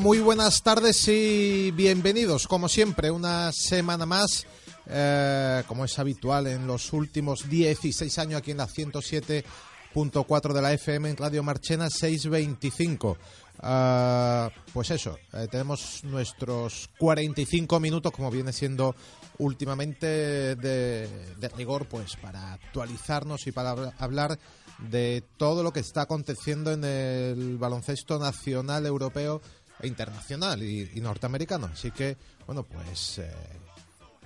Muy buenas tardes y bienvenidos, como siempre, una semana más, eh, como es habitual en los últimos 16 años aquí en la 107.4 de la FM en Radio Marchena 625. Ah, pues eso, eh, tenemos nuestros 45 minutos, como viene siendo últimamente de, de rigor, pues para actualizarnos y para hablar de todo lo que está aconteciendo en el baloncesto nacional europeo internacional y, norteamericano. Así que, bueno, pues eh,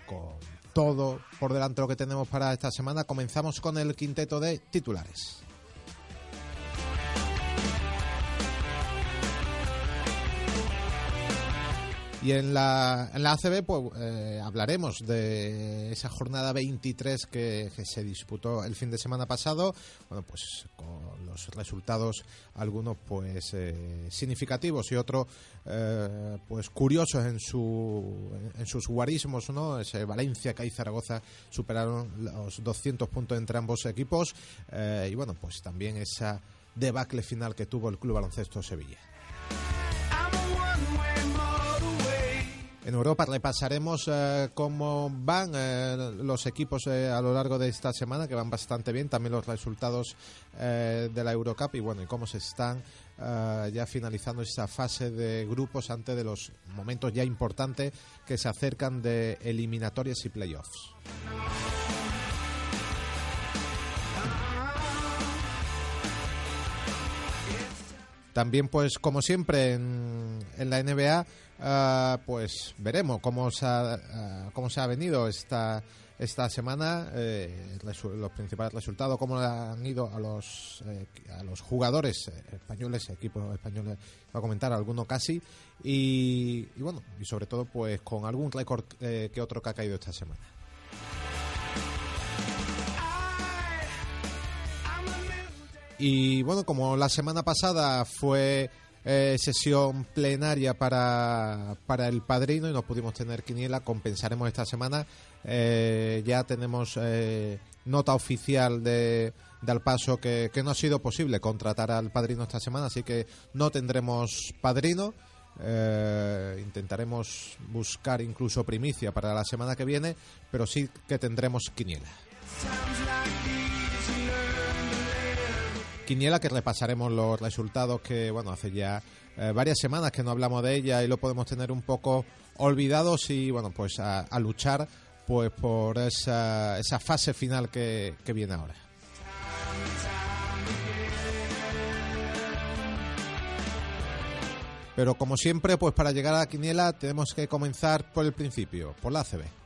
con todo por delante lo que tenemos para esta semana, comenzamos con el quinteto de titulares. Y en la, en la ACB pues, eh, hablaremos de esa jornada 23 que, se disputó el fin de semana pasado, bueno, pues con los resultados algunos pues eh, significativos y otros eh, pues curiosos en su en sus guarismos, ¿no? Ese Valencia que y Zaragoza superaron los 200 puntos entre ambos equipos y bueno, pues también esa debacle final que tuvo el Club Baloncesto Sevilla. En Europa repasaremos eh, cómo van eh, los equipos eh, a lo largo de esta semana, que van bastante bien, también los resultados de la Eurocup y bueno, y cómo se están ya finalizando esta fase de grupos antes de los momentos ya importantes que se acercan de eliminatorias y playoffs. También, pues, como siempre, en, en la NBA, ah, pues veremos cómo se ha, ah, cómo se ha venido esta, esta semana, eh, los principales resultados, cómo han ido a los, eh, a los jugadores españoles, equipos españoles, va a comentar alguno casi, y, y, bueno, y sobre todo, pues con algún récord eh, que otro que ha caído esta semana. Y bueno, como la semana pasada fue eh, sesión plenaria para, para el padrino y no pudimos tener quiniela, compensaremos esta semana. Eh, ya tenemos eh, nota oficial de, de al paso que, que, no ha sido posible contratar al padrino esta semana, así que no tendremos padrino. intentaremos buscar incluso primicia para la semana que viene, pero sí que tendremos quiniela. Quiniela que repasaremos los resultados que, bueno, hace ya eh, varias semanas que no hablamos de ella y lo podemos tener un poco olvidados y, bueno, pues a, luchar pues por esa, esa fase final que, que viene ahora. Pero como siempre, pues para llegar a la quiniela tenemos que comenzar por el principio, por la ACB.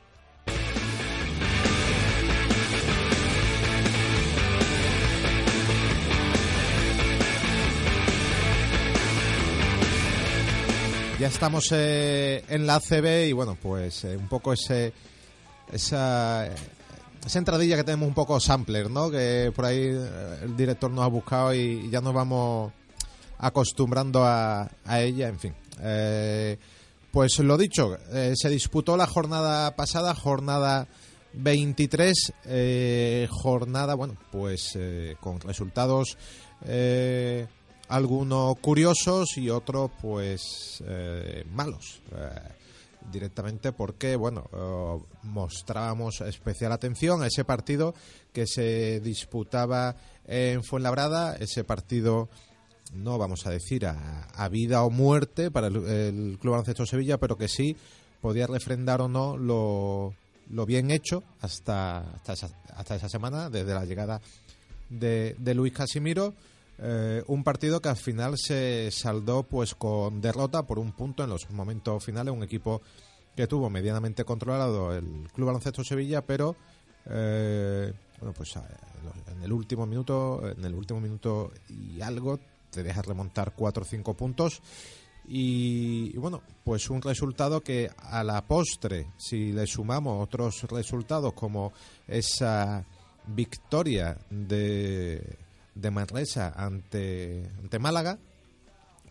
Ya estamos eh, en la ACB y bueno, pues eh, un poco ese esa, esa entradilla que tenemos un poco sampler, ¿no? Que por ahí eh, el director nos ha buscado y, ya nos vamos acostumbrando a, a ella, en fin. pues lo dicho, se disputó la jornada pasada, jornada 23, jornada, bueno, pues con resultados algunos curiosos y otros pues eh, malos eh, directamente porque bueno eh, mostrábamos especial atención a ese partido que se disputaba en Fuenlabrada ese partido no vamos a decir a, vida o muerte para el, Club Baloncesto Sevilla pero que sí podía refrendar o no lo, lo bien hecho hasta hasta esa, hasta esa semana desde la llegada de, de Luis Casimiro eh, un partido que al final se saldó pues con derrota por un punto en los momentos finales, un equipo que tuvo medianamente controlado el Club Baloncesto Sevilla, pero eh, bueno, pues en el último minuto, en el último minuto y algo, te deja remontar cuatro o cinco puntos. Y, bueno, pues un resultado que a la postre, si le sumamos otros resultados como esa victoria de, de Manresa ante, ante Málaga,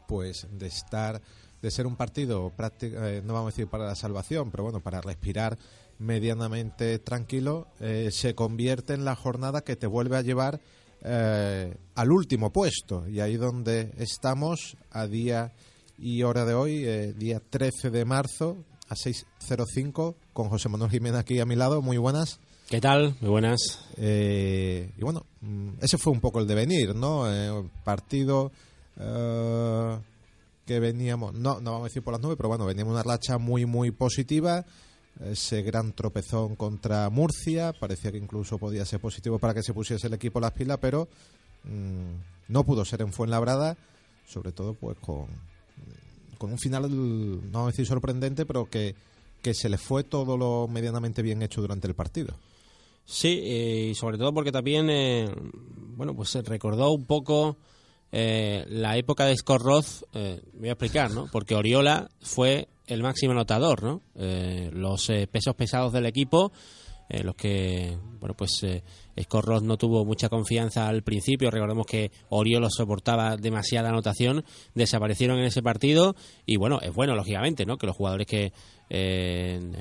pues de estar de ser un partido eh, no vamos a decir para la salvación, pero bueno, para respirar medianamente tranquilo, eh, se convierte en la jornada que te vuelve a llevar eh, al último puesto. Y ahí donde estamos a día y hora de hoy, día 13 de marzo, a 6.05, con José Manuel Jiménez aquí a mi lado. Muy buenas. ¿Qué tal? Muy buenas. y bueno, mm, ese fue un poco el devenir, ¿no? partido que veníamos, no, no vamos a decir por las nubes, pero bueno, veníamos una racha muy, muy positiva. Ese gran tropezón contra Murcia, parecía que incluso podía ser positivo para que se pusiese el equipo las pilas, pero mm, no pudo ser en Fuenlabrada, sobre todo pues con, con un final, no vamos a decir sorprendente, pero que, que se le fue todo lo medianamente bien hecho durante el partido. Sí, y sobre todo porque también, eh, bueno, pues recordó un poco eh, la época de Scott Roth, eh, voy a explicar, ¿no? Porque Oriola fue el máximo anotador, ¿no? Eh, los pesos pesados del equipo, los que, bueno, pues Scott Roth no tuvo mucha confianza al principio, recordemos que Oriola soportaba demasiada anotación, desaparecieron en ese partido y bueno, es bueno, lógicamente, ¿no? Que los jugadores que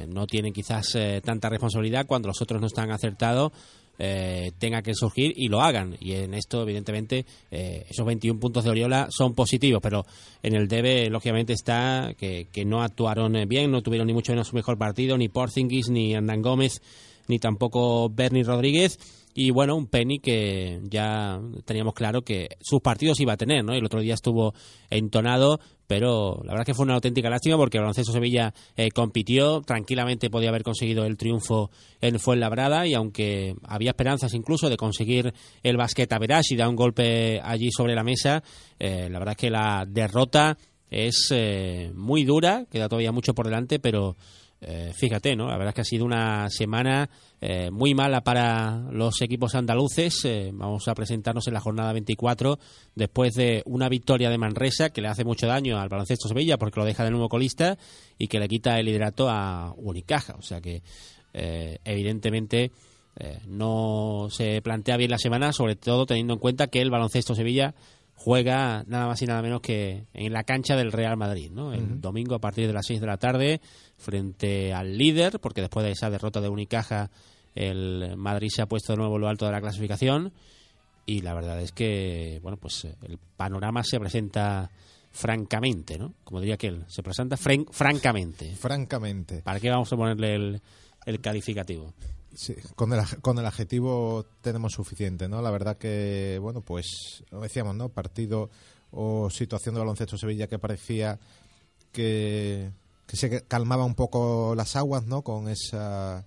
no tienen quizás tanta responsabilidad cuando los otros no están acertados, eh, tenga que surgir y lo hagan. Y en esto, evidentemente, eh, esos 21 puntos de Oriola son positivos, pero en el debe, lógicamente, está que, que no actuaron bien, no tuvieron ni mucho menos su mejor partido, ni Porzingis, ni Hernán Gómez, ni tampoco Bernie Rodríguez y bueno, un Penny que ya teníamos claro que sus partidos iba a tener, ¿no? El otro día estuvo entonado, pero la verdad que fue una auténtica lástima porque el baloncesto Sevilla eh, compitió, tranquilamente podía haber conseguido el triunfo en Fuenlabrada y aunque había esperanzas incluso de conseguir el basquet a Verás y dar un golpe allí sobre la mesa, eh, la verdad que la derrota es eh, muy dura, queda todavía mucho por delante, pero eh, fíjate, ¿no? La verdad es que ha sido una semana eh, muy mala para los equipos andaluces. Eh, vamos a presentarnos en la jornada 24 después de una victoria de Manresa que le hace mucho daño al baloncesto Sevilla porque lo deja de nuevo colista y que le quita el liderato a Unicaja. O sea que, evidentemente, no se plantea bien la semana, sobre todo teniendo en cuenta que el baloncesto Sevilla juega nada más y nada menos que en la cancha del Real Madrid, ¿no? El domingo a partir de las 6 de la tarde frente al líder, porque después de esa derrota de Unicaja el Madrid se ha puesto de nuevo lo alto de la clasificación y la verdad es que, bueno, pues eh, el panorama se presenta francamente, ¿no? Como diría aquel, se presenta francamente. Francamente. ¿Para qué vamos a ponerle el, el calificativo? Sí, con el, con el adjetivo tenemos suficiente, ¿no? La verdad que, bueno, pues, lo decíamos, ¿no? Partido o situación de baloncesto Sevilla que parecía que, que se calmaba un poco las aguas, ¿no? Con esa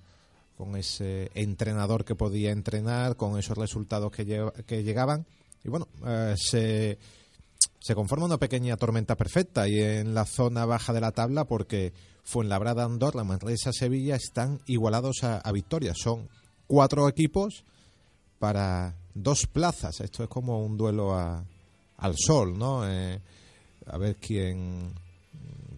con ese entrenador que podía entrenar, con esos resultados que, que llegaban. Y bueno, eh, se, se conforma una pequeña tormenta perfecta y en la zona baja de la tabla porque Fuenlabrada, Andorra, Manresa, Sevilla están igualados a, Victoria. Son cuatro equipos para dos plazas. Esto es como un duelo al sol, ¿no? Eh, a ver quién.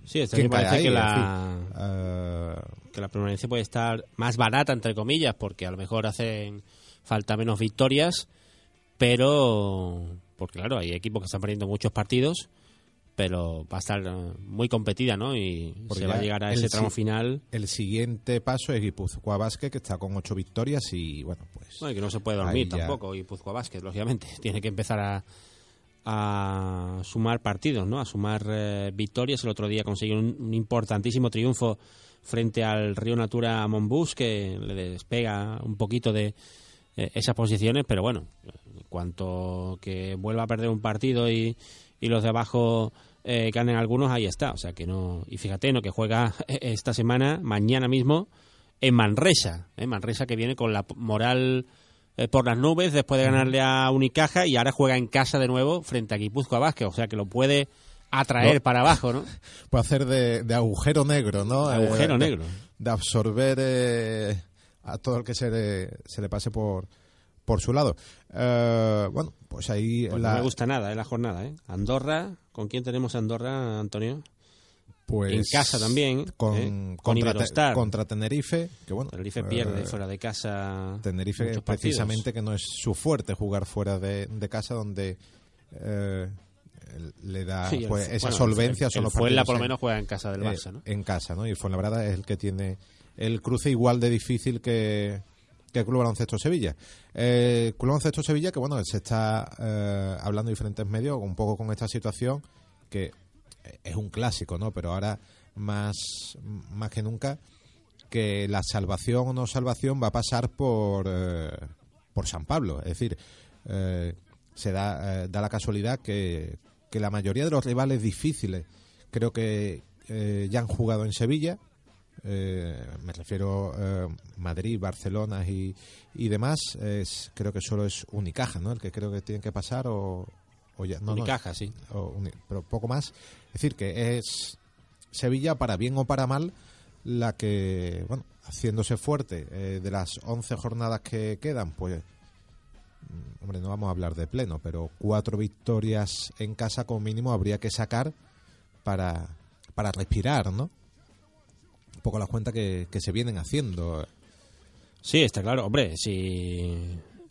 Sí, esto parece que la, eh, que la permanencia puede estar más barata, entre comillas, porque a lo mejor hacen falta menos victorias, pero. Porque claro, hay equipos que están perdiendo muchos partidos pero va a estar eh, muy competida, ¿no? Y se va a llegar a ese tramo final. El siguiente paso es Guipúzcoa Basket, que está con ocho victorias y, bueno, pues... Bueno, y que no se puede dormir tampoco Guipúzcoa Basket, lógicamente. Tiene que empezar a, a sumar partidos, ¿no? A sumar eh, victorias. El otro día consiguió un, importantísimo triunfo frente al Río Natura Monbus, que le despega un poquito de eh, esas posiciones, pero bueno, en cuanto que vuelva a perder un partido y, y los de abajo eh, ganen algunos, ahí está. O sea que no. Y fíjate, ¿no? Que juega esta semana, mañana mismo, en Manresa. ¿eh? Manresa que viene con la moral eh, por las nubes después de ganarle a Unicaja y ahora juega en casa de nuevo frente a Guipúzcoa Vázquez. O sea que lo puede atraer para abajo, ¿no? Puede hacer de, agujero negro, ¿no? Agujero negro. De, absorber a todo el que se le, se le pase por, por su lado. Eh, bueno, pues ahí... Pues la, no me gusta nada, ¿eh? La jornada, ¿eh? Andorra, ¿con quién tenemos Andorra, Antonio? pues, en casa también, Con, ¿eh? con contra, Tenerife, que bueno... Tenerife pierde eh, fuera de casa. Tenerife precisamente que no es su fuerte jugar fuera de, de casa donde eh, le da Sí, pues, esa bueno, solvencia el- los Fuenla por lo en- menos juega en casa del eh, Barça, ¿no? en casa, ¿no? Y Fuenlabrada es el que tiene el cruce igual de difícil que, que el Club Baloncesto Sevilla. Eh, Club Baloncesto Sevilla, que bueno, se está eh, hablando en diferentes medios un poco con esta situación que es un clásico, ¿no? Pero ahora más, más que nunca que la salvación o no salvación va a pasar por, eh, por San Pablo. Es decir, eh, se da, eh, da la casualidad que, que la mayoría de los rivales difíciles creo que eh, ya han jugado en Sevilla. Eh, me refiero eh, Madrid, Barcelona y, y demás. Es, creo que solo es Unicaja, ¿no? El que creo que tiene que pasar o, o ya, no, no, Unicaja, sí. o uni- pero poco más. Es decir, que es Sevilla, para bien o para mal, la que, bueno, haciéndose fuerte eh, de las 11 jornadas que quedan, pues, mm, hombre, no vamos a hablar de pleno, pero cuatro victorias en casa como mínimo habría que sacar para, para respirar, ¿no? Un poco las cuentas que, que se vienen haciendo. Sí, está claro. Hombre, si.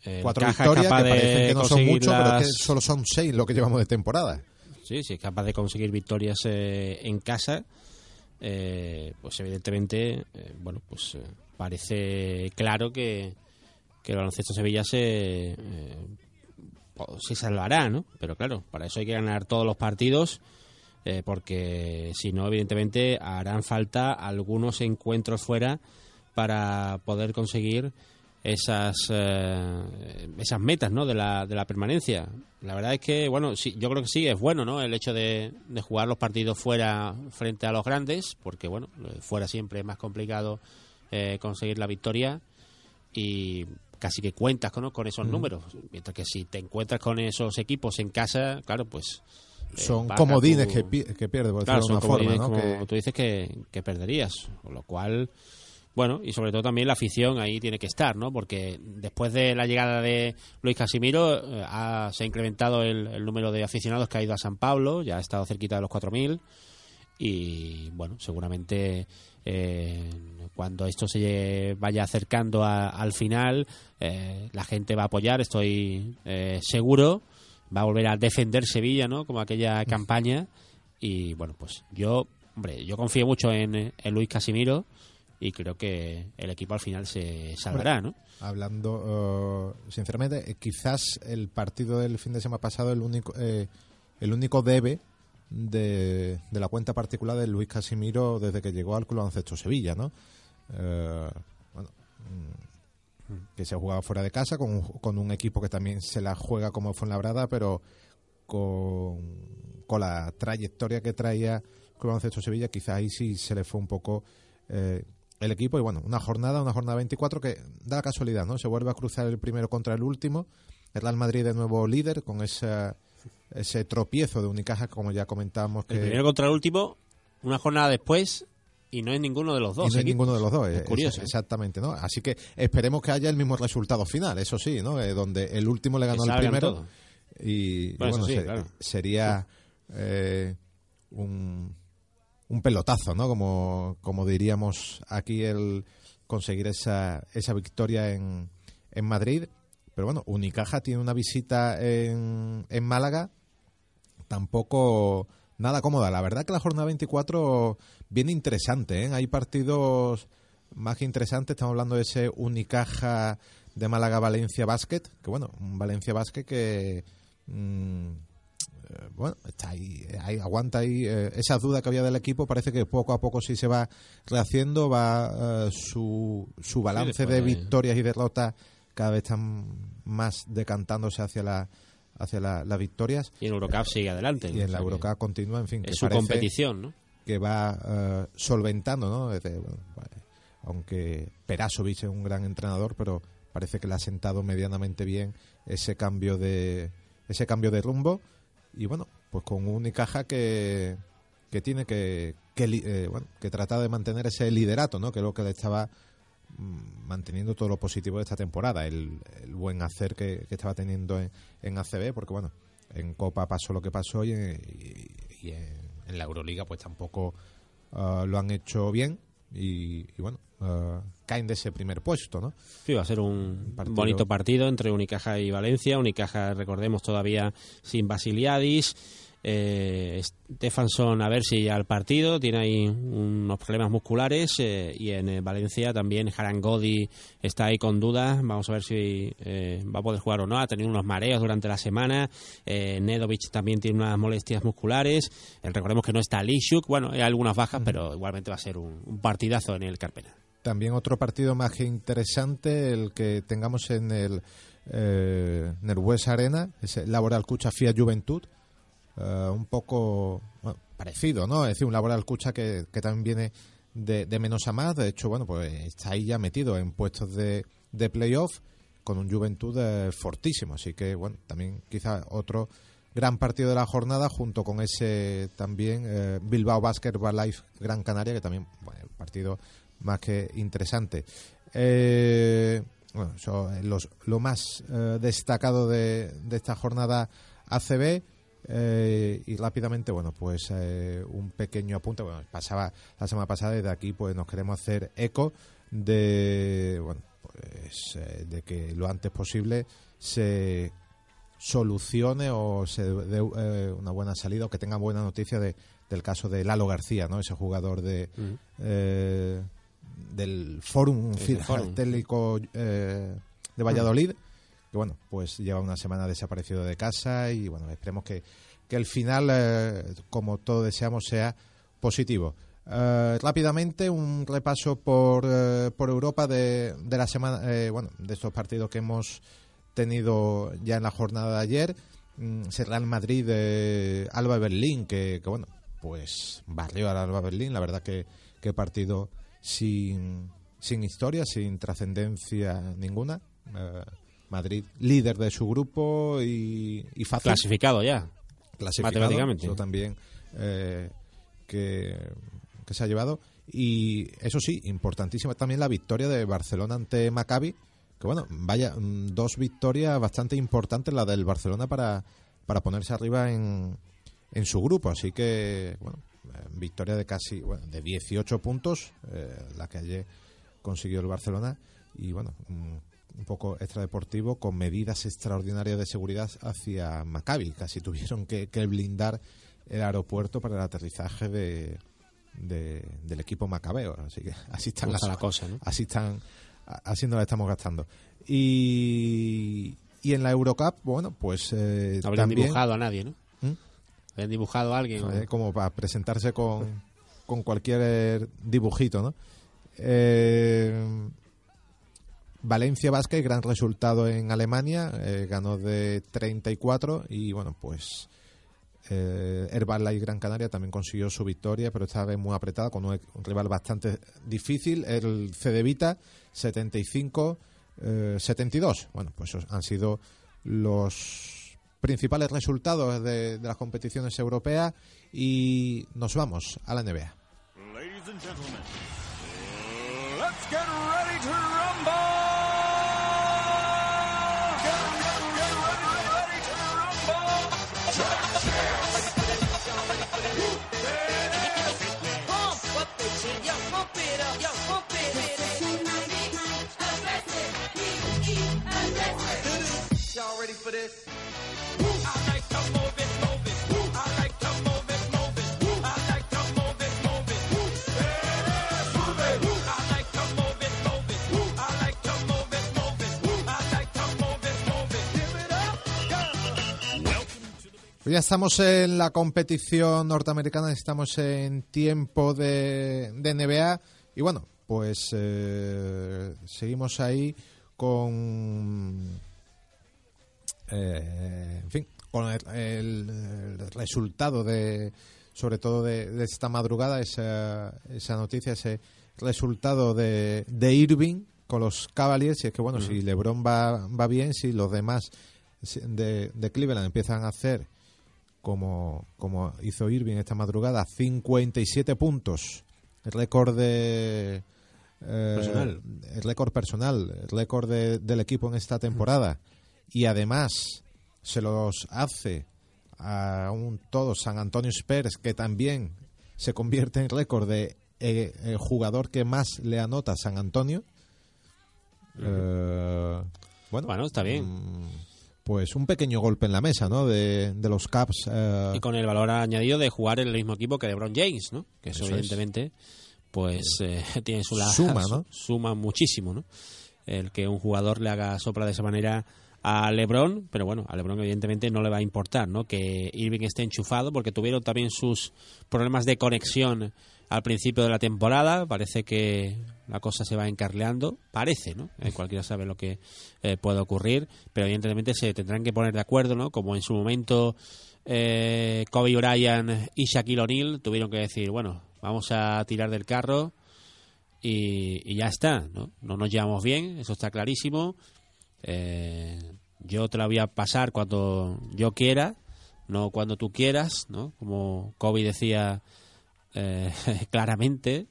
el Cuatro Caja victorias que capaz de parecen que no son mucho, pero es que solo son seis lo que llevamos de temporada. Sí, si es capaz de conseguir victorias eh, en casa, eh, pues evidentemente, eh, bueno, pues eh, parece claro que, que el baloncesto Sevilla se, eh, po- se salvará, ¿no? Pero claro, para eso hay que ganar todos los partidos, eh, porque si no, evidentemente harán falta algunos encuentros fuera para poder conseguir esas eh, esas metas ¿no? de, la, de la permanencia. La verdad es que, bueno, sí, yo creo que sí, es bueno ¿no? el hecho de, de jugar los partidos fuera frente a los grandes, porque, bueno, eh, fuera siempre es más complicado eh, conseguir la victoria y casi que cuentas ¿no? con esos números. Mientras que si te encuentras con esos equipos en casa, claro, pues... eh, Son comodines tu- que, pi- que pierde, por Claro, decirlo de son una forma, ¿no? como Que- tú dices que, que perderías, con lo cual, bueno, y sobre todo también la afición ahí tiene que estar, ¿no? Porque después de la llegada de Luis Casimiro eh, ha- se ha incrementado el, el número de aficionados que ha ido a San Pablo, ya ha estado cerquita de los 4.000 y, bueno, seguramente eh, cuando esto se vaya acercando a- al final, eh, la gente va a apoyar, estoy eh, seguro, va a volver a defender Sevilla, ¿no? Como aquella campaña y bueno, pues yo, hombre, yo confío mucho en, en Luis Casimiro y creo que el equipo al final se salvará, ¿no? Hablando eh, sinceramente, eh, quizás el partido del fin de semana pasado el único eh, el único debe de, de la cuenta particular de Luis Casimiro desde que llegó al Club Baloncesto Sevilla, ¿no? Eh, que se ha jugado fuera de casa con, un- con un equipo que también se la juega como Fuenlabrada, pero con, con la trayectoria que traía Club Baloncesto Sevilla, quizás ahí sí se le fue un poco eh, el equipo. Y bueno, una jornada, una jornada 24 que da la casualidad, ¿no? Se vuelve a cruzar el primero contra el último. El Real Madrid de nuevo líder con esa, ese tropiezo de Unicaja, como ya comentábamos. Que, El primero contra el último, una jornada después y no es ninguno de los dos. y no equipos. ninguno de los dos. Es eh, curioso, es- ¿eh? exactamente, ¿no? Así que esperemos que haya el mismo resultado final, eso sí, ¿no? Eh, donde el último le ganó al primero. Y, Bueno, sí, claro. sería eh, un, un pelotazo, ¿no? Como, como diríamos aquí, el conseguir esa, esa victoria en, en Madrid. Pero bueno, Unicaja tiene una visita en, en Málaga tampoco nada cómoda. La verdad que la jornada 24 viene interesante. ¿eh? Hay partidos más que interesantes. Estamos hablando de ese Unicaja de Málaga-Valencia Basket. Que bueno, un Valencia Basket que... mm, eh, bueno, está ahí, eh, ahí, aguanta ahí eh, esas dudas que había del equipo. Parece que poco a poco sí se va rehaciendo, va eh, su, su balance de victorias y derrotas cada vez están más decantándose hacia la hacia la- las victorias Y en Eurocup sigue adelante. y en la Eurocup continúa, en fin, que Es su parece competición, ¿no? Que va eh, solventando, ¿no? Aunque Perasovic es un gran entrenador, pero parece que le ha sentado medianamente bien ese cambio de ese cambio de rumbo y bueno, pues con un Unicaja que que tiene que que, eh, bueno, que tratar de mantener ese liderato, ¿no? Que es lo que le estaba mm, manteniendo todo lo positivo de esta temporada, el, el buen hacer que, que estaba teniendo en, en ACB, porque bueno, en Copa pasó lo que pasó y, y- y en, en la Euroliga pues tampoco ah, lo han hecho bien y, y bueno, ah, caen de ese primer puesto, ¿no? Sí, va a ser un partido- bonito partido entre Unicaja y Valencia. Unicaja, recordemos, todavía sin Basiliadis. Eh, Stefanson a ver si al partido tiene ahí unos problemas musculares eh, y en eh, Valencia también Harangodi está ahí con dudas. Vamos a ver si eh, va a poder jugar o no. Ha tenido unos mareos durante la semana. Nedovic también tiene unas molestias musculares. Recordemos que no está Lishuk bueno hay algunas bajas pero igualmente va a ser un, un partidazo en el Carpena. También otro partido más que interesante, el que tengamos en el, eh, West Arena, es el Laboral Cucha FIA Juventud, eh, un poco bueno, parecido, ¿no? Es decir, un Laboral Cucha que, también viene de, de menos a más, de hecho, bueno, pues está ahí ya metido en puestos de, de playoff con un Juventud fortísimo, así que, bueno, también quizá otro gran partido de la jornada junto con ese también eh, Bilbao Basketball Life Gran Canaria, que también, bueno, el partido más que interesante. Eh, bueno, eso es los- lo más eh, destacado de, de esta jornada ACB. Eh, y rápidamente, bueno, pues eh, un pequeño apunte. Bueno, pasaba la semana pasada y de aquí pues nos queremos hacer eco de, bueno, pues eh, de que lo antes posible se solucione o se dé eh, una buena salida o que tenga buena noticia de, del caso de Lalo García, ¿no? Ese jugador de eh, del Fórum Ese Fórum. Filatélico de Valladolid, que bueno, pues lleva una semana desaparecido de casa y bueno, esperemos que, que el final, eh, como todos deseamos, sea positivo. Eh, rápidamente un repaso por, eh, por Europa de, de la semana, bueno, de estos partidos que hemos tenido ya en la jornada de ayer. Mm, Real Madrid, Alba Berlín, que, que, bueno, pues barrió al Alba Berlín. La verdad que, que partido sin, sin historia, sin trascendencia ninguna. Madrid líder de su grupo y, y fácil. Clasificado ya. Clasificado, Matemáticamente. eso también eh, que, que se ha llevado. Y eso sí importantísima también la victoria de Barcelona ante Maccabi que bueno vaya mm, dos victorias bastante importantes la del Barcelona para para ponerse arriba en, en su grupo. Así que bueno eh, victoria de casi bueno, de 18 puntos eh, la que ayer consiguió el Barcelona. Y bueno mm, un poco extradeportivo con medidas extraordinarias de seguridad hacia Maccabi. Casi tuvieron que, que blindar el aeropuerto para el aterrizaje de, de- del equipo macabeo. Así que así están ¿Cómo está las la cosa, no? Así están, así nos la estamos gastando. Y, y en la Eurocup, bueno, pues eh, No habrían también dibujado a nadie, ¿no? ¿Mm? Habrían dibujado a alguien. eh, como para presentarse con, con cualquier dibujito, ¿no? Eh, Valencia Basket, gran resultado en Alemania, eh, ganó de 34 y bueno, pues eh, Herbalife Gran Canaria también consiguió su victoria, pero esta vez muy apretada con un, rival bastante difícil, el Cedevita 75 eh, 72. Bueno, pues han sido los principales resultados de, las competiciones europeas y nos vamos a la NBA. Ladies gentlemen, let's get ready to! Pues ya estamos en la competición norteamericana, estamos en tiempo de, NBA y bueno, pues eh, seguimos ahí con, eh, en fin, con el, el- el resultado de, sobre todo de, de esta madrugada, esa, esa noticia, ese resultado de, de Irving con los Cavaliers y es que bueno, si LeBron va, va bien, si los demás de Cleveland empiezan a hacer como, como hizo Irving esta madrugada, 57 puntos, el récord de, eh, Personal. el récord personal, el récord de- del equipo en esta temporada, y además se los hace a un todo San Antonio Spurs, que también se convierte en récord de eh, el jugador que más le anota a San Antonio. Eh, bueno, Bueno, está bien. mm, Pues un pequeño golpe en la mesa, ¿no? De, de los Caps. eh, Y con el valor añadido de jugar en el mismo equipo que LeBron James, ¿no? Que eso, Eso es. evidentemente, pues tiene su la- Suma, Suma muchísimo, ¿no? El que un jugador le haga sopla de esa manera a LeBron, pero bueno, a LeBron evidentemente no le va a importar, ¿no? Que Irving esté enchufado porque tuvieron también sus problemas de conexión al principio de la temporada, parece que la cosa se va encarleando, parece, ¿no? Eh, cualquiera sabe lo que eh, puede ocurrir, pero evidentemente se tendrán que poner de acuerdo, ¿no? Como en su momento eh, Kobe Bryant y Shaquille O'Neal tuvieron que decir, bueno, vamos a tirar del carro y, y ya está, ¿no? No nos llevamos bien, eso está clarísimo. Eh, yo te la voy a pasar cuando yo quiera, no cuando tú quieras, ¿no? Como Kobe decía eh, claramente.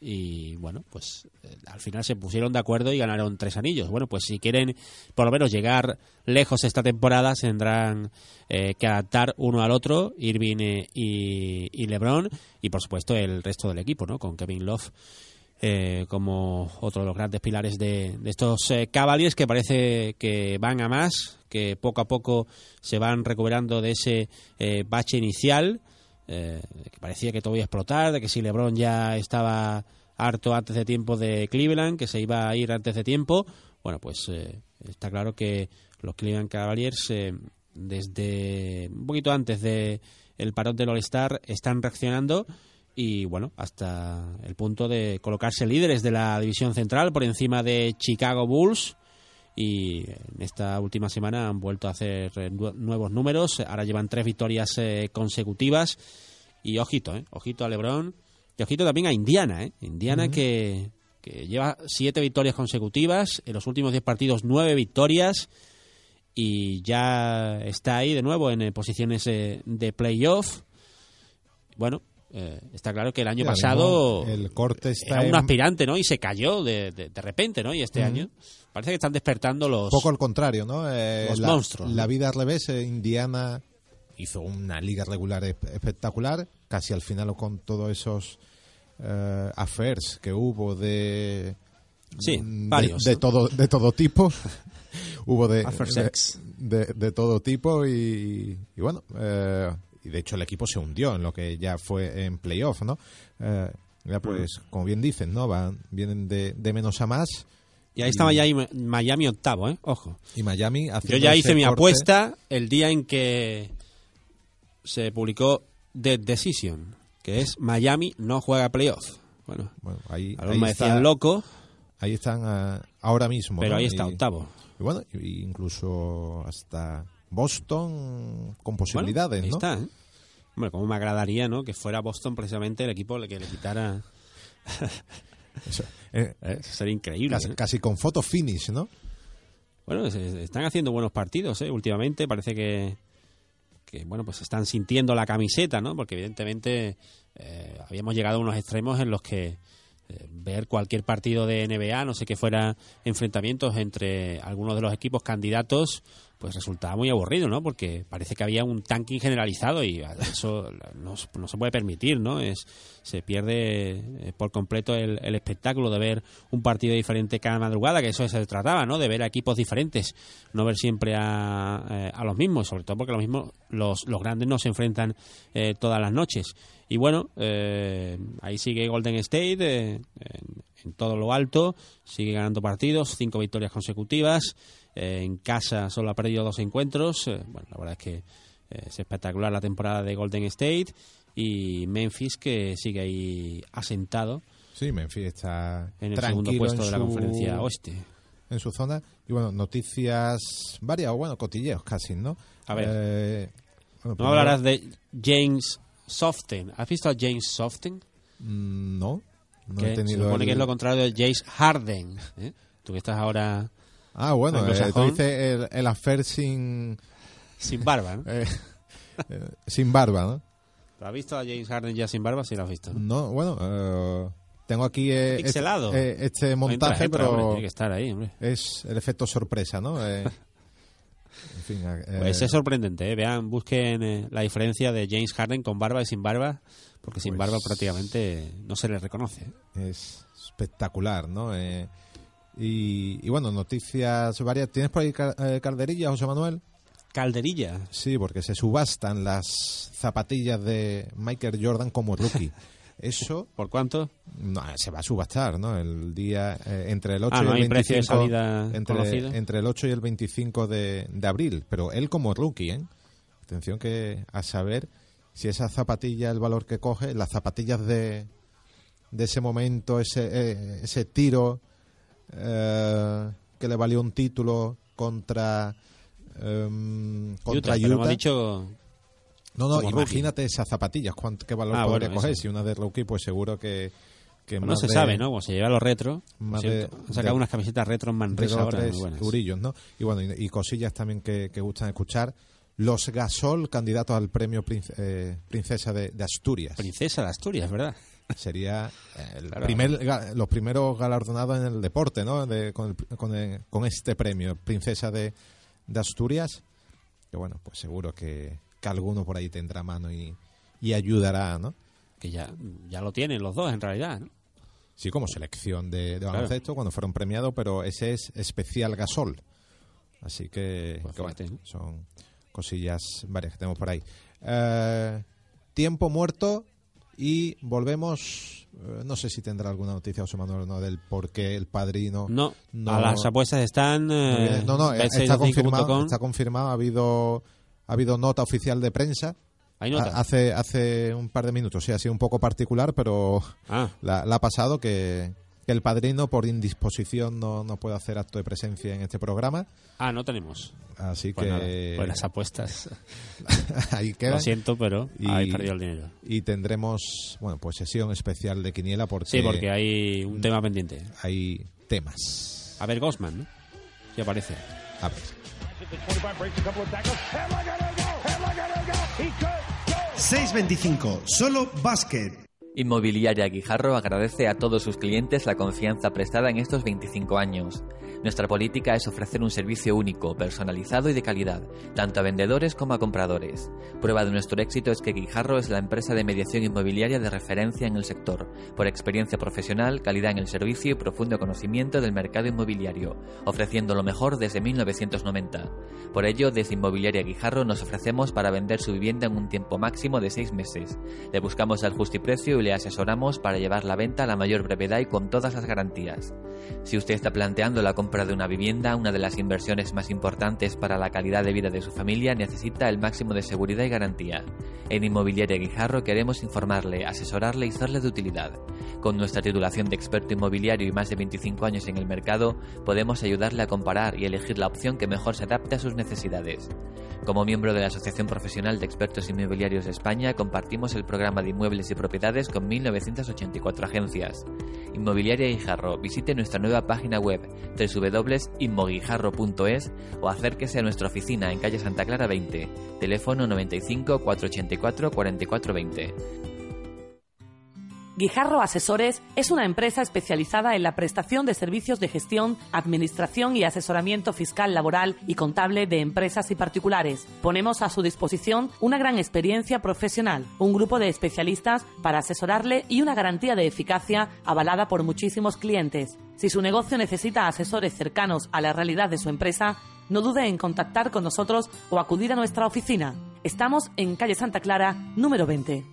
Y bueno, pues eh, al final se pusieron de acuerdo y ganaron tres anillos. Bueno, pues si quieren por lo menos llegar lejos esta temporada, tendrán eh, que adaptar uno al otro, Irving eh, y, y LeBron, y por supuesto el resto del equipo, ¿no? Con Kevin Love eh, como otro de los grandes pilares de, estos eh, Cavaliers que parece que van a más, que poco a poco se van recuperando de ese eh, bache inicial, eh, que parecía que todo iba a explotar, de que si LeBron ya estaba harto antes de tiempo de Cleveland, que se iba a ir antes de tiempo. Bueno, pues eh, está claro que los Cleveland Cavaliers, desde un poquito antes de el parón del All-Star, están reaccionando y bueno, hasta el punto de colocarse líderes de la división central por encima de Chicago Bulls. Y en esta última semana han vuelto a hacer eh, nu- nuevos números, ahora llevan tres victorias eh, consecutivas. Y ojito, eh, ojito a LeBron. Y ojito también a Indiana, eh, Indiana que, que lleva siete victorias consecutivas, en los últimos diez partidos nueve victorias. Y ya está ahí de nuevo en eh, posiciones de playoff. Bueno, eh, está claro que el año pasado el corte está era un aspirante, ¿no? Y se cayó de, de, de repente, ¿no? Y este año parece que están despertando los... poco al contrario, ¿no? Eh, los la, monstruos. La vida al revés, eh, Indiana hizo una liga regular espe- espectacular, casi al final con todos esos eh, affairs que hubo de Sí, varios, de, de ¿no? todo de todo tipo hubo de, de, sex. de- de todo tipo y, y bueno y de hecho el equipo se hundió en lo que ya fue en playoff no Eh, ya pues como bien dicen no van vienen de, de menos a más Y ahí está Miami, Miami octavo, ¿eh? Ojo. y Miami Yo ya hice mi corte- apuesta el día en que se publicó The Decision, que es Miami no juega playoff. Bueno, Bueno, ahí, ahí me está- decían loco, ahí están ah, ahora mismo pero ¿no? ahí está, Y- octavo. y bueno incluso hasta Boston con Bueno, posibilidades ahí no está, ¿eh? Hombre, como me agradaría, ¿no? Que fuera Boston precisamente el equipo que le quitara... Eso, eh, ¿eh? Sería increíble. casi, ¿eh? casi con foto finish no Bueno, se- están haciendo buenos partidos, ¿eh? Últimamente parece que, que, bueno, pues están sintiendo la camiseta, ¿no? Porque evidentemente eh, habíamos llegado a unos extremos en los que ver cualquier partido de NBA, no sé que fuera enfrentamientos entre algunos de los equipos candidatos, pues resultaba muy aburrido, ¿no? Porque parece que había un tanking generalizado y eso no, no se puede permitir, ¿no? Es, se pierde eh, por completo el, el espectáculo de ver un partido diferente cada madrugada, que eso se trataba, ¿no? De ver a equipos diferentes, no ver siempre a, eh, a los mismos, sobre todo porque los mismos, los, los grandes no se enfrentan eh, todas las noches. Y bueno, eh, ahí sigue Golden State eh, en, en todo lo alto, sigue ganando partidos, cinco victorias consecutivas. Eh, en casa solo ha perdido dos encuentros. eh, bueno, la verdad es que eh, es espectacular la temporada de Golden State. Y Memphis que sigue ahí asentado Sí, Memphis está en el segundo puesto de la su- conferencia oeste. en su zona. Y bueno, noticias varias, o bueno, cotilleos casi, ¿no? A ver. Eh, bueno, No hablarás de James Soften. ¿Has visto a James Soften? Mm, No, no que he se tenido. supone el- que es lo contrario de James Harden. ¿eh? Tú que estás ahora Ah, bueno, eh, tú dices el, el affair sin, sin barba. ¿no? eh, eh, sin barba, ¿no? ¿Lo has visto a James Harden ya sin barba? Sí, lo has visto. ¿no? No, bueno, eh, Tengo aquí eh, este, Pixelado. este montaje, Entra, entra, hombre, pero tiene que estar ahí, hombre. es el efecto sorpresa, ¿no? En fin, eh, Pues es sorprendente, ¿eh? Vean, busquen eh, la diferencia de James Harden con barba y sin barba, porque sin Pues- barba prácticamente no se le reconoce. es espectacular, ¿no? Y, y bueno, noticias varias. ¿Tienes por ahí eh, calderilla, José Manuel? Calderilla. Sí, porque se subastan las zapatillas de Michael Jordan como rookie. Eso ¿Por cuánto? no, se va a subastar, ¿no? El día eh, entre el 8 Ah, y no el hay precio de 25 salida conocido. entre, entre el 8 y el 25 de, de abril, pero él como rookie, ¿eh? Atención que a saber si esa zapatilla, el valor que coge, las zapatillas de, de ese momento, ese, eh, ese tiro eh, que le valió un título contra em, contra Utah, Utah. dicho No, no, rookie. imagínate esas zapatillas, cuánto, qué valor Ah, podría bueno, coger. eso. Si una de rookie, pues seguro que, que no más se de- sabe, ¿no? Como se lleva los retro, más de- cierto, han sacado de- unas camisetas retro en Manresa ahora, eurillos, ¿no? Y bueno, y, y cosillas también que, que gustan escuchar. Los Gasol, candidatos al premio Prince- eh, Princesa de Asturias. Princesa de Asturias, ¿verdad? Sería eh, el Claro. primer, los primeros galardonados en el deporte, ¿no? De- con, el- con, el- con este premio, Princesa de, de Asturias. Que bueno, pues seguro que, que alguno por ahí tendrá mano y, y ayudará, ¿no? Que ya, ya lo tienen los dos en realidad, ¿no? Sí, como selección de, de Claro. baloncesto cuando fueron premiados, pero ese es especial gasol. Así que, Pues que bueno, fíjate, ¿no? son cosillas varias que tenemos por ahí. Eh, tiempo muerto y volvemos. eh, no sé si tendrá alguna noticia José Manuel o no del por qué el padrino. No, no- a las apuestas están... no Eh. No, no, eh, está bet625.com. confirmado, está confirmado. Ha habido, ha habido nota oficial de prensa. Hay nota. Ha- Hace, hace un par de minutos, sí, ha sido un poco particular, pero Ah, la, la ha pasado que, que el padrino por indisposición no, no puede hacer acto de presencia en este programa. ah, no tenemos. Así Pues nada, que pues las apuestas. ahí queda. Lo siento, pero Y- habéis perdido el dinero. Y tendremos, bueno, pues sesión especial de Quiniela porque, Sí, porque hay un tema pendiente. hay temas. A ver, Gosman, ¿no? ¿Qué aparece? A ver. 625, solo básquet. Inmobiliaria Guijarro agradece a todos sus clientes la confianza prestada en estos 25 años. Nuestra política es ofrecer un servicio único, personalizado y de calidad, tanto a vendedores como a compradores. Prueba de nuestro éxito es que Guijarro es la empresa de mediación inmobiliaria de referencia en el sector, por experiencia profesional, calidad en el servicio y profundo conocimiento del mercado inmobiliario, ofreciendo lo mejor desde 1990. Por ello, desde Inmobiliaria Guijarro nos ofrecemos para vender su vivienda en un tiempo máximo de seis meses. Le buscamos el justiprecio y le asesoramos para llevar la venta a la mayor brevedad y con todas las garantías. Si usted está planteando la compra de una vivienda, una de las inversiones más importantes para la calidad de vida de su familia, necesita el máximo de seguridad y garantía. En Inmobiliaria Guijarro queremos informarle, asesorarle y serle de utilidad. Con nuestra titulación de experto inmobiliario y más de 25 años en el mercado, podemos ayudarle a comparar y elegir la opción que mejor se adapte a sus necesidades. Como miembro de la Asociación Profesional de Expertos Inmobiliarios de España, compartimos el programa de inmuebles y propiedades con 1.984 agencias. Inmobiliaria Guijarro, visite nuestra nueva página web www.inmoguijarro.es o acérquese a nuestra oficina en calle Santa Clara 20, teléfono 95 484 4420. Guijarro Asesores es una empresa especializada en la prestación de servicios de gestión, administración y asesoramiento fiscal, laboral y contable de empresas y particulares. Ponemos a su disposición una gran experiencia profesional, un grupo de especialistas para asesorarle y una garantía de eficacia avalada por muchísimos clientes. Si su negocio necesita asesores cercanos a la realidad de su empresa, no dude en contactar con nosotros o acudir a nuestra oficina. Estamos en calle Santa Clara, número 20.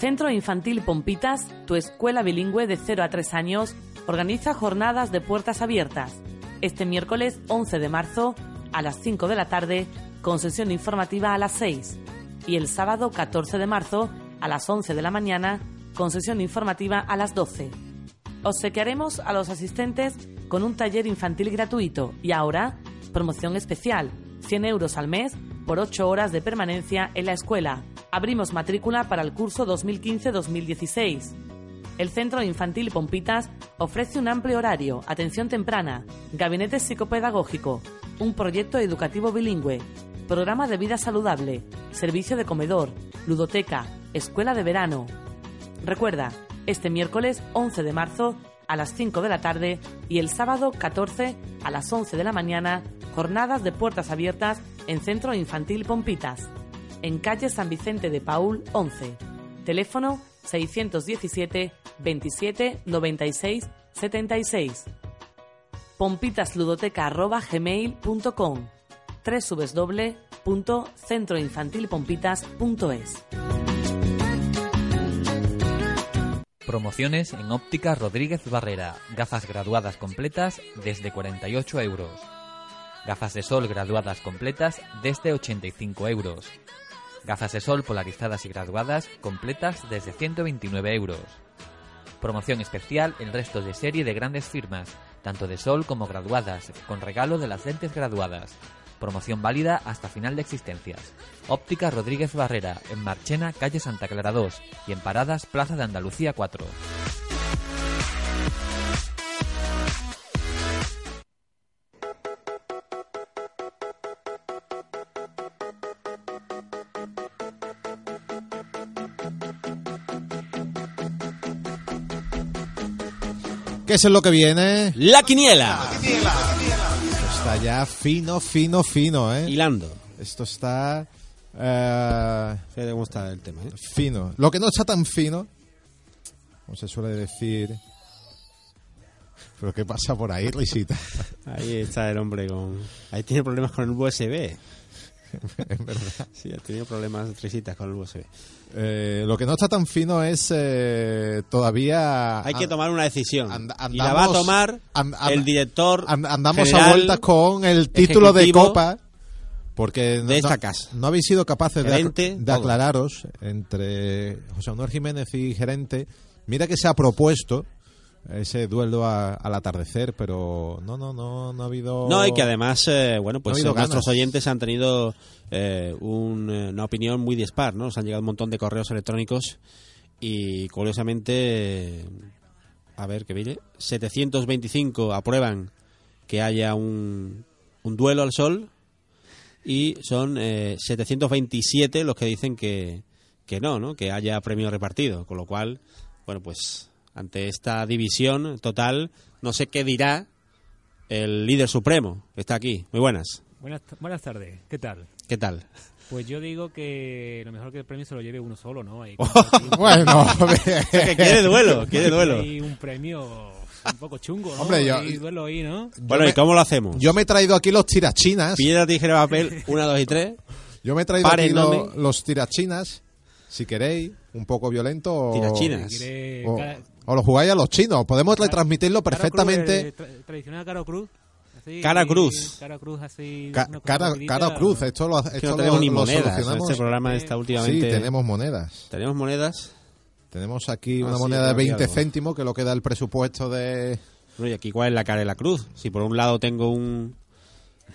Centro Infantil Pompitas, tu escuela bilingüe de 0 a 3 años, organiza jornadas de puertas abiertas. Este miércoles 11 de marzo a las 5 de la tarde, con sesión informativa a las 6. Y el sábado 14 de marzo a las 11 de la mañana, con sesión informativa a las 12. Obsequiaremos a los asistentes con un taller infantil gratuito y ahora, promoción especial, 100 euros al mes por 8 horas de permanencia en la escuela. Abrimos matrícula para el curso 2015-2016. El Centro Infantil Pompitas ofrece un amplio horario, atención temprana, gabinete psicopedagógico, un proyecto educativo bilingüe, programa de vida saludable, servicio de comedor, ludoteca, escuela de verano. Recuerda, este miércoles 11 de marzo a las 5 de la tarde y el sábado 14 a las 11 de la mañana, jornadas de puertas abiertas en Centro Infantil Pompitas, en calle San Vicente de Paul 11. Teléfono 617 27 96 76. pompitasludoteca.gmail.com www.centroinfantilpompitas.es Promociones en óptica Rodríguez Barrera. Gafas graduadas completas desde 48 euros. Gafas de sol graduadas completas desde 85 euros. Gafas de sol polarizadas y graduadas completas desde 129 euros. Promoción especial en restos de serie de grandes firmas, tanto de sol como graduadas, con regalo de las lentes graduadas. Promoción válida hasta final de existencias. Óptica Rodríguez Barrera, en Marchena, calle Santa Clara 2 y en Paradas, Plaza de Andalucía 4. ¿Qué es lo que viene? La quiniela. Está ya fino, fino, fino, ¿eh? Hilando. Esto está eh, Fíjate cómo está el tema, ¿eh? fino. Lo que no está tan fino, como se suele decir... ¿Pero qué pasa por ahí, risita? Ahí está el hombre con... Ahí tiene problemas con el USB. en verdad. Sí, ha tenido problemas trisitas con el USB. Eh, lo que no está tan fino es eh, todavía... Hay que tomar una decisión. and- y la va a andamos- tomar and- and- el director an- andamos a general vueltas con el título de Copa porque de esta casa. no habéis sido capaces de, ac- Gerente, de aclararos entre José Manuel Jiménez y gerente. Mira que se ha propuesto ese duelo a- al atardecer, pero no, no, no, no ha habido. No, y que además, eh, bueno, pues No eh, nuestros oyentes han tenido eh, un, eh, una opinión muy dispar, ¿no? Nos han llegado un montón de correos electrónicos y, curiosamente, a ver, que viene, 725 aprueban que haya un, un duelo al sol y son eh, 727 los que dicen que, que no, ¿no? Que haya premio repartido, con lo cual, bueno, pues ante esta división total, no sé qué dirá el líder supremo que está aquí. Muy buenas. Buenas, buenas tardes, ¿qué tal? ¿Qué tal? Pues yo digo que lo mejor que el premio se lo lleve uno solo, ¿no? Ahí, Bueno, que quiere duelo, quiere duelo. Hay un premio un poco chungo, ¿no? Hombre, yo- Hay duelo ahí, ¿no? Bueno, me- ¿y cómo lo hacemos? yo me he traído aquí los tirachinas. Piedra, tijera, papel, una, dos y tres. Yo me he traído Pare, aquí no lo- me- los tirachinas, si queréis, un poco violento. O, Tirachinas. Si quiere o, cara- o lo jugáis a los chinos. Podemos cara- retransmitirlo cruz, perfectamente. eh, tra- tradicional cara o cruz. así, Cara cruz. Cara cruz así. Ca- cara, cara o cruz, esto lo, Es que esto lo- tenemos ni monedas. solucionamos. Este programa está Sí, últimamente... tenemos monedas. ¿Tenemos monedas. Tenemos aquí Ah, una sí, moneda de creo que 20 algo. céntimos, que es lo que da el presupuesto de... Y aquí cuál es la cara de la cruz. Si por un lado tengo un...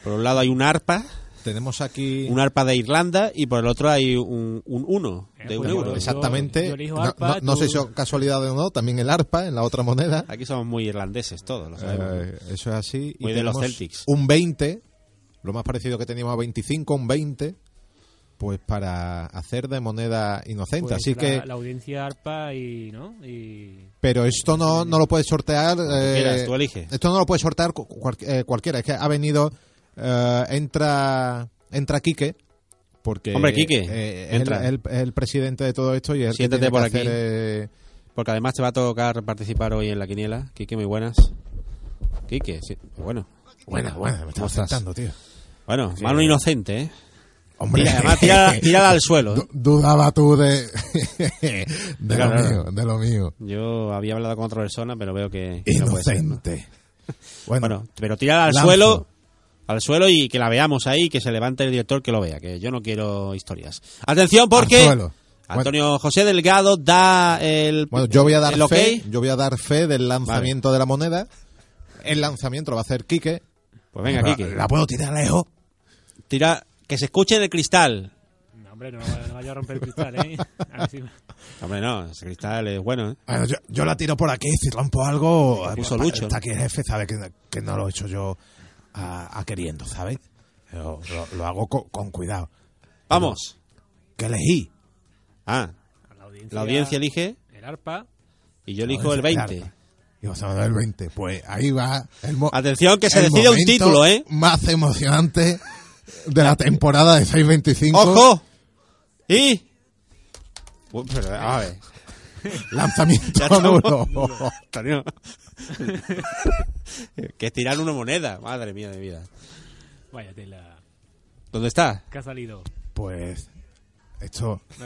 Por un lado hay un arpa, Tenemos aquí... un arpa de Irlanda, y por el otro hay un, un uno Eh, de un pues euro. yo- Exactamente. yo no, arpa, no- no tú- sé si es casualidad o no, también el arpa en la otra moneda. Aquí somos muy irlandeses todos, lo sabemos. Eh, eso es así. Muy y de los Celtics. Un 20, lo más parecido que teníamos a 25, un 20, pues para hacer de moneda inocente. Pues así la, que, La audiencia arpa y. ¿no? Y. pero esto no, no lo puedes sortear. eh, quieras, tú eliges. Esto no lo puede sortear cual- eh, cualquiera. Es que ha venido, eh, entra, entra Quique. Porque Hombre, Quique, eh, entra. es el presidente de todo esto y él Siéntate tiene por que aquí. hacer, eh, Porque además te va a tocar participar hoy en la quiniela. Quique, muy buenas. Quique, sí, bueno. Buena, buena, me ¿Cómo estaba estás? sentando, tío. Bueno, mano inocente, ¿eh? Hombre, Tira, además, tira- tírala al suelo. ¿eh? Du- Dudaba tú de, de Claro, lo claro. mío, de lo mío. Yo había hablado con otra persona, pero veo que, que no puede ser. ¿no? Inocente. Bueno, Bueno, pero tírala al Lanzo. suelo, al suelo y que la veamos ahí, que se levante el director que lo vea, que yo no quiero historias. Atención porque. Antonio José Delgado da el bueno, yo voy a dar fe, yo voy a dar fe del lanzamiento de la moneda. El lanzamiento lo va a hacer Quique. Pues venga, la, Quique. la puedo tirar lejos. Tira que se escuche en el cristal. No, hombre, no, no vaya a romper el cristal, ¿eh? Hombre, no, ese cristal es bueno, ¿eh? Bueno, yo, yo la tiro por aquí, si rompo algo. Puso Lucho, Está aquí el jefe, sabe que, que no lo he hecho yo a, a queriendo, ¿sabes? Lo, lo- lo hago con, con cuidado. Vamos. ¿Qué elegí? Ah, La audiencia, la audiencia elige. El arpa. Y yo elijo el 20. Y José Manuel 20. Pues ahí va. El Atención, que se el decide un título, ¿eh? Más emocionante de la temporada de 625. ¡Ojo! Y... Uy, pero, a ver. Lanzamiento Ya estamos. duro. Que tirar una moneda. Madre mía de vida. Vaya tela. ¿Dónde está? ¿Qué ha salido? Pues esto, la,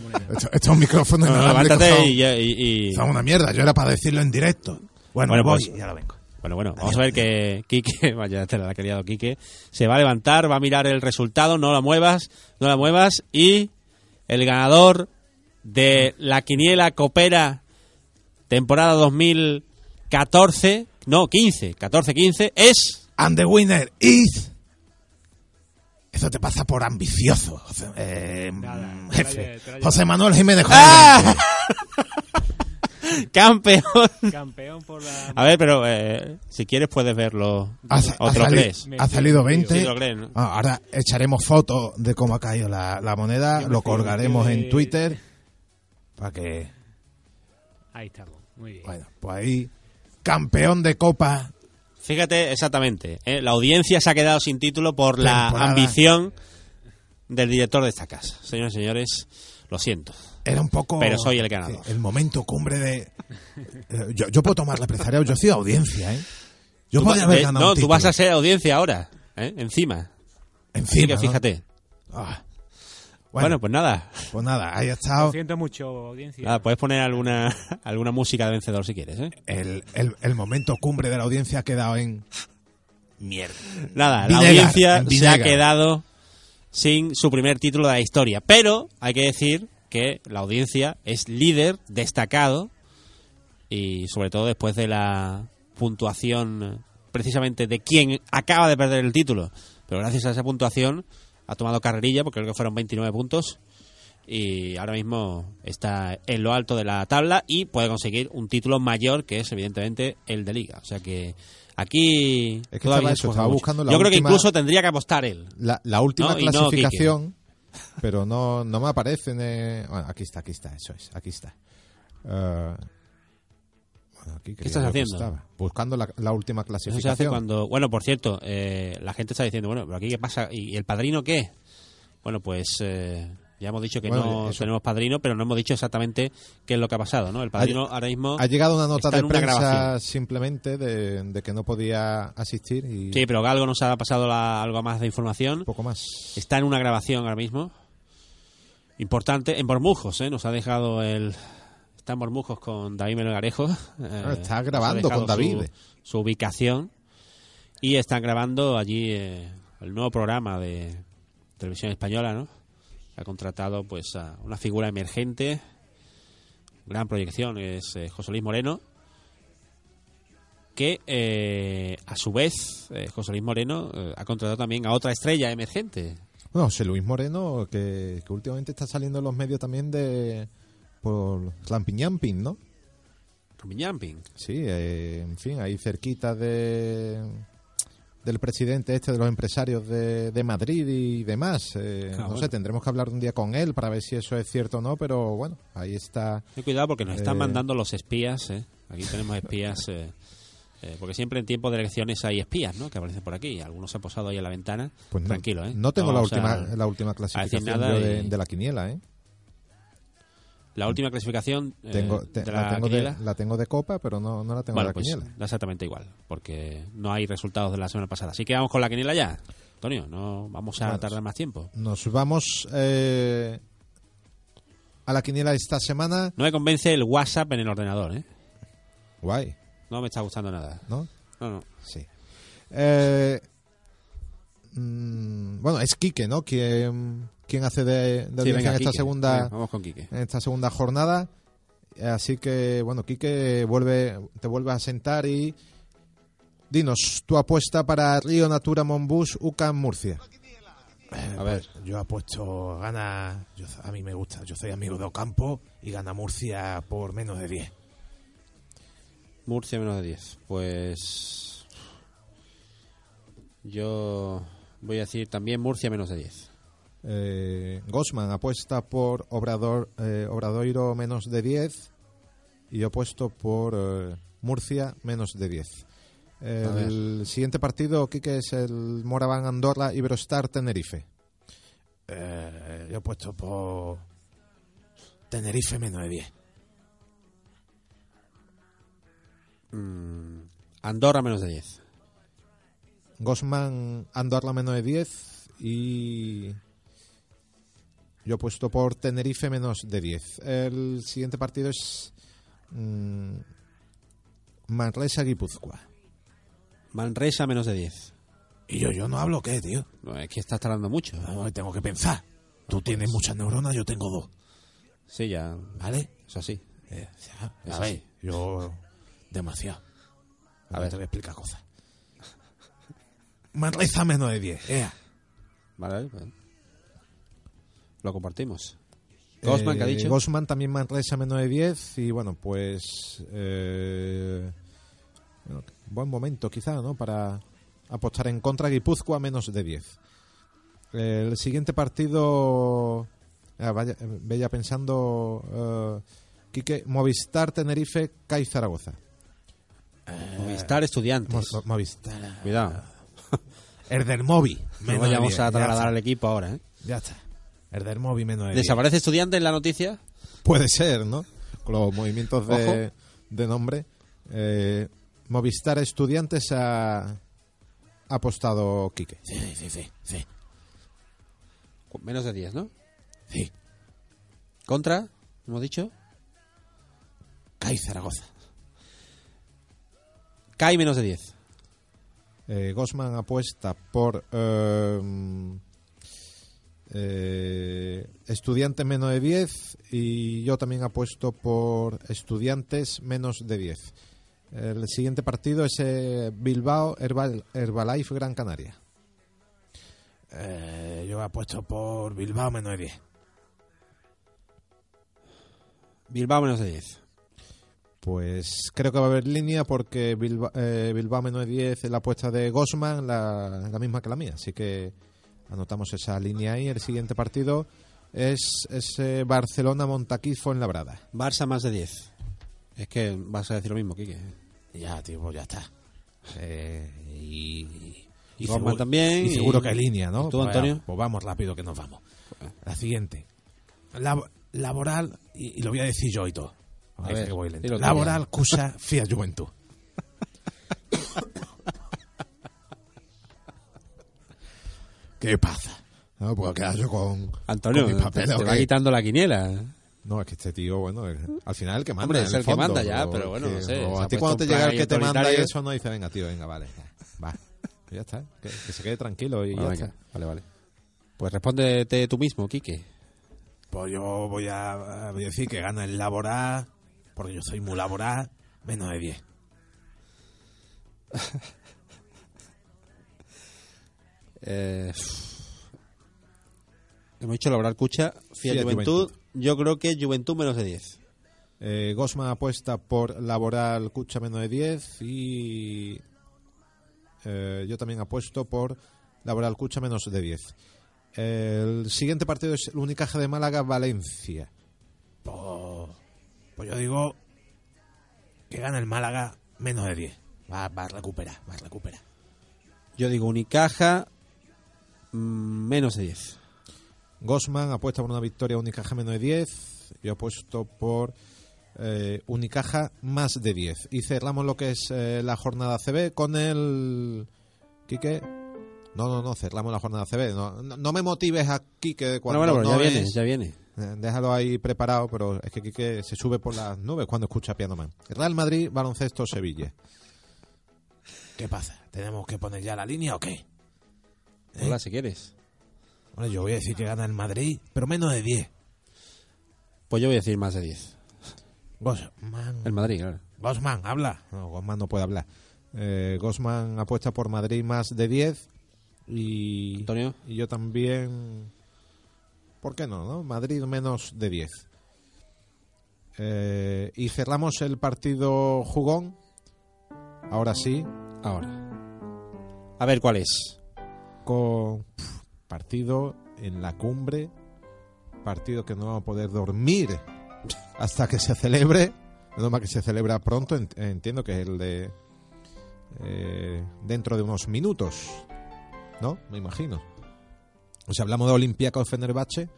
moneda. esto- estos micrófonos No, inalámbricos levántate son, y, y- y- son una mierda. Yo era para decirlo en directo. Bueno, Bueno, voy, pues- ya lo vengo. Bueno, bueno, vamos a ver que Quique, vaya, te la ha querido Quique, se va a levantar, va a mirar el resultado, no la muevas, no la muevas, y el ganador de la quiniela Copera temporada 2014, no, 15, 14-15, es... And the winner is. Eso te pasa por ambicioso, José, eh, Nada, jefe. José. Manuel Jiménez. ¡Ah! ¡Campeón! Campeón por la. A ver, pero eh, si quieres puedes verlo. Ha, ¿O ha sali- ha salido 20. Sí. Ah, ahora echaremos fotos de cómo ha caído la, la moneda, Yo lo colgaremos en Twitter para que, Ahí estamos. Muy bien. bueno, pues ahí, campeón de Copa, Fíjate, exactamente. ¿eh? La audiencia se ha quedado sin título por la ambición del director de esta casa. Señores y señores, lo siento. era un poco... Pero soy el ganador. El momento cumbre de... eh, yo, yo puedo tomar la empresarial, yo soy audiencia, ¿eh? Yo Tú podría haber de- ganado no, un tú vas a ser audiencia ahora. ¿eh? Encima. Así Encima, que ¿no? fíjate. Ah. Bueno, Bueno, pues nada. pues nada, ahí ha Lo estado siento mucho, audiencia. Nada, puedes poner alguna, alguna música de vencedor si quieres. ¿eh? el, el, el momento cumbre de la audiencia ha quedado en... Mierda. Nada, la audiencia en se ha quedado sin su primer título de la historia. Pero hay que decir que la audiencia es líder destacado y sobre todo después de la puntuación precisamente de quien acaba de perder el título. Pero gracias a esa puntuación ha tomado carrerilla porque creo que fueron 29 puntos y ahora mismo está en lo alto de la tabla y puede conseguir un título mayor que es evidentemente el de liga. O sea que aquí Es que todavía eso, estaba buscando la Yo creo que incluso tendría que apostar él. La, la última No, y no, clasificación, pero no, no me aparece. en, bueno, aquí está, aquí está, eso es, aquí está. Eh, aquí quería estás haciendo? estaba. Buscando la, la última Eso se clasificación. hace cuando... Bueno, por cierto, eh, la gente está diciendo, bueno, pero aquí qué pasa, ¿y el padrino qué? Bueno, pues eh, ya hemos dicho que Bueno, no eso- tenemos padrino, pero no hemos dicho exactamente qué es lo que ha pasado, ¿no? El padrino ahora mismo... Ha llegado una nota de una prensa grabación. simplemente de, de que no podía asistir y Sí, pero algo nos ha pasado la- algo más de información. poco más. Está en una grabación ahora mismo. Importante. En Bormujos, ¿eh? Nos ha dejado el... Está en Bormujos con David Melgarejo. eh, Ah, está nos ha grabando con David. Su, su ubicación. Y están grabando allí eh, el nuevo programa de televisión española, ¿no? Ha contratado pues a una figura emergente. Gran proyección, es eh, José Luis Moreno. Que eh, a su vez, eh, José Luis Moreno eh, ha contratado también a otra estrella emergente, Bueno, José Luis Moreno, que, que últimamente está saliendo en los medios también de por Lampiñamping, ¿no? Jumping. Sí, eh, en fin, ahí cerquita de del presidente este de los empresarios de, de Madrid y demás. Eh, Ah, no bueno. sé, tendremos que hablar un día con él para ver si eso es cierto o no, pero bueno, ahí está. Ten cuidado porque nos están Eh. mandando los espías. ¿eh? Aquí tenemos espías. eh, eh, porque siempre en tiempo de elecciones hay espías, ¿no? Que aparecen por aquí. Algunos se han posado ahí en la ventana. Pues no, Tranquilo, ¿eh? No tengo la vamos a- última, la última clasificación nada de, y- de la quiniela, ¿eh? La última clasificación eh, Tengo, te- de la, la, tengo de, quiniela. la tengo de copa, pero no, no la tengo Bueno, de la pues quiniela. exactamente igual. Porque no hay resultados de la semana pasada. Así que vamos con la quiniela ya. Antonio, no vamos a tardar más tiempo. Nos vamos eh, a la quiniela esta semana. No me convence el WhatsApp en el ordenador, ¿eh? Guay, No me está gustando nada. ¿no? No, no. Sí. Eh, mm, bueno, es Quique, ¿no? Quien, quien hace de, de Sí, venga, en esta Quique. segunda Venga, vamos con Quique. en esta segunda jornada. Así que, bueno, Quique vuelve, te vuelve a sentar y dinos tu apuesta para Río Natura Monbus UCAM Murcia. A ver. Yo apuesto gana, yo- a mí me gusta, yo soy amigo de Ocampo y gana Murcia por menos de 10. Murcia menos de 10. Pues. Yo voy a decir también Murcia menos de 10. Eh, Gosman apuesta por Obrador, eh, Obradoiro menos de 10 y yo apuesto por eh, Murcia menos de 10. El siguiente partido, Quique, es el Moraván Andorra Iberostar Tenerife. Yo he puesto por Tenerife menos de 10. Mm, Andorra menos de 10. Gosman Andorra menos de 10 y yo he puesto por Tenerife menos de 10. El siguiente partido es mm, Manresa Guipúzcoa. Manresa menos de 10. Y yo, yo no hablo qué, tío. No, es que estás tardando mucho. No, tengo que pensar. Tú tienes muchas neuronas, yo tengo dos. Sí, ya. ¿Vale? Es así. Eh, ya, Es a ver, así. yo demasiado. A A ver, te voy a explicar cosas. Manresa menos de 10. ea. Vale, vale, pues. Lo compartimos. Gosman, ¿qué ha Eh, dicho? Gosman también Manresa menos de 10 y bueno, pues eh, bueno, buen momento quizá, ¿no? Para apostar en contra Guipúzcoa menos de 10. El siguiente partido, ah, vaya, eh, vaya pensando, eh, Quique, Movistar Tenerife, CAI Zaragoza. Movistar Estudiantes. Mo- Movistar. Cuidado. El del Movi. No vayamos 10, a trasladar al equipo ahora, ¿eh? Ya está. El del Movi menos de 10. ¿Desaparece Estudiantes en la noticia? Puede ser, ¿no? Con los movimientos de, de nombre. Eh, Movistar Estudiantes ha, ha apostado Quique. Sí, sí, sí, sí. Con Menos de 10, ¿no? Sí. ¿Contra? ¿Hemos dicho? CAI Zaragoza. CAI menos de 10. Eh, Gosman apuesta por eh, eh, Estudiantes menos de 10 y yo también apuesto por Estudiantes menos de 10. El siguiente partido es eh, Bilbao Herbal- Herbalife Gran Canaria. Eh, yo apuesto por Bilbao menos de 10. Bilbao menos de 10. Pues creo que va a haber línea porque Bilba- eh, Bilbao menos de 10 es la apuesta de Gosman, la, la misma que la mía. Así que anotamos esa línea ahí. El siguiente partido es ese Barcelona-Montaquí Fuenlabrada. Barça más de 10. Es que vas a decir lo mismo, Quique. Ya, tío, pues ya está. Eh, y, Y también, Y seguro y- que hay línea, ¿no? ¿y tú, Pues, Antonio? Pues vamos rápido que nos vamos. La siguiente. Lab- laboral, y, lo voy a decir yo y todo. A Dice ver, que voy lento. dilo tú Laboral. Cusa, Fiat Juventud. ¿Qué pasa? No puedo quedar yo con, Antonio, con mis te, papeles. te ¿o va quitando la quiniela. No, es que este tío, bueno, es- al final el que manda. Hombre, es el el que manda ya, pero bueno, que- no sé, o a ti cuando te llega el que te manda y eso, no dice, venga, tío, venga, vale. Va. Ya está. Que, que se quede tranquilo y Ah, ya venga, está. Vale, vale. Pues respóndete tú mismo, Quique. Pues yo voy a, voy a decir que gana el laboral, porque yo soy muy laboral, menos de 10. Eh, hemos dicho Laboral Cucha, Fiat, Fiat Juventud. Juventud. Yo creo que Juventud menos de 10. Eh, Gosman apuesta por laboral Cucha menos de 10 y eh, yo también apuesto por laboral Cucha menos de 10. El siguiente partido es el Unicaja de Málaga Valencia. Pues, pues yo digo que gana el Málaga menos de 10. Va, va a recuperar, va a recuperar. Yo digo Unicaja menos de 10. Gosman apuesta por una victoria Unicaja menos de 10. Yo apuesto por eh, Unicaja más de 10. Y cerramos lo que es eh, la jornada CB con el. Quique. No, no, no, cerramos la jornada CB. No, no, no me motives a Quique cuando bueno, bueno, no ya viene, ya viene. Eh, Déjalo ahí preparado, pero es que Quique se sube por las nubes cuando escucha Piano Man. Real Madrid, baloncesto, Sevilla. ¿Qué pasa? ¿Tenemos que poner ya la línea o qué? Hola, si quieres. Bueno, yo voy a decir que gana el Madrid, pero menos de 10. Pues yo voy a decir más de 10. Gosman. El Madrid, claro. Gosman, habla. No, Gosman no puede hablar. Eh, Gosman apuesta por Madrid más de 10. Y, Antonio. y yo también. ¿Por qué no? no? Madrid menos de 10. Eh, y cerramos el partido jugón. Ahora sí. Ahora. A ver cuál es. Con partido en la cumbre, partido que no vamos a poder dormir hasta que se celebre, no más que se celebra pronto, ent- entiendo que es el de eh, dentro de unos minutos, ¿no? Me imagino. O sea, hablamos de Olympiacos Fenerbahce,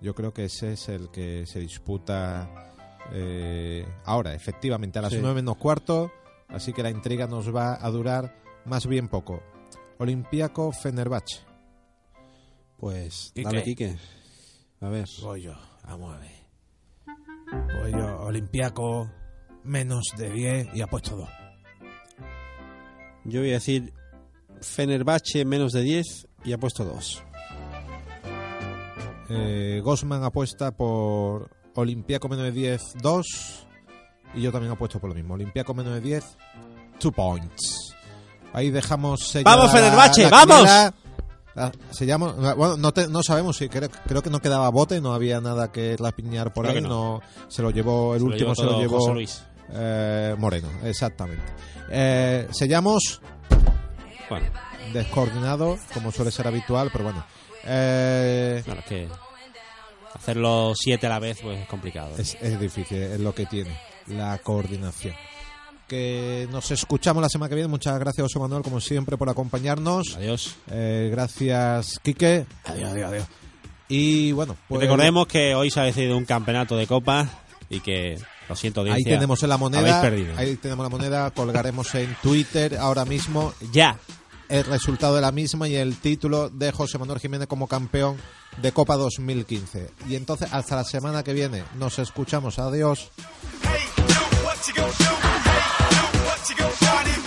yo creo que ese es el que se disputa eh, ahora, efectivamente, a las Sí. nueve menos cuarto, así que la intriga nos va a durar más bien poco. Olympiaco Fenerbahce. Pues ¿Y dale? Quique. A ver. Voy yo, vamos a ver. Voy yo, Olympiaco, menos de 10 y apuesto 2. Yo voy a decir Fenerbahce menos de 10 y ha puesto 2. Eh, Gosman apuesta por Olympiaco menos de 10, 2. Y yo también apuesto por lo mismo. Olympiaco menos de 10, 2 points. Ahí dejamos. ¡Vamos, la vamos! Ah, sellamos. Bueno, no, te- no sabemos si creo, creo que no quedaba bote, no había nada que rapiñar por Creo ahí. No. se lo llevó, el Se último se lo llevó Luis. eh, Moreno, exactamente. Eh, sellamos Bueno, descoordinado, como suele ser habitual, pero bueno. Eh, claro, es que hacerlo 7 a la vez pues es complicado. Es, es difícil, es lo que tiene, la coordinación. Que nos escuchamos la semana que viene. Muchas gracias, José Manuel, como siempre, por acompañarnos. Adiós. Eh, gracias, Quique. Adiós, adiós, adiós. Y bueno, pues recordemos que hoy se ha decidido un campeonato de copa y que, lo siento, ahí tenemos la habéis moneda. perdido. Ahí tenemos la moneda. Colgaremos en Twitter ahora mismo Ya. el resultado de la misma y el título de José Manuel Jiménez como campeón de Copa 2015. Y entonces, hasta la semana que viene, nos escuchamos. Adiós. Hey, you, what you go, Johnny?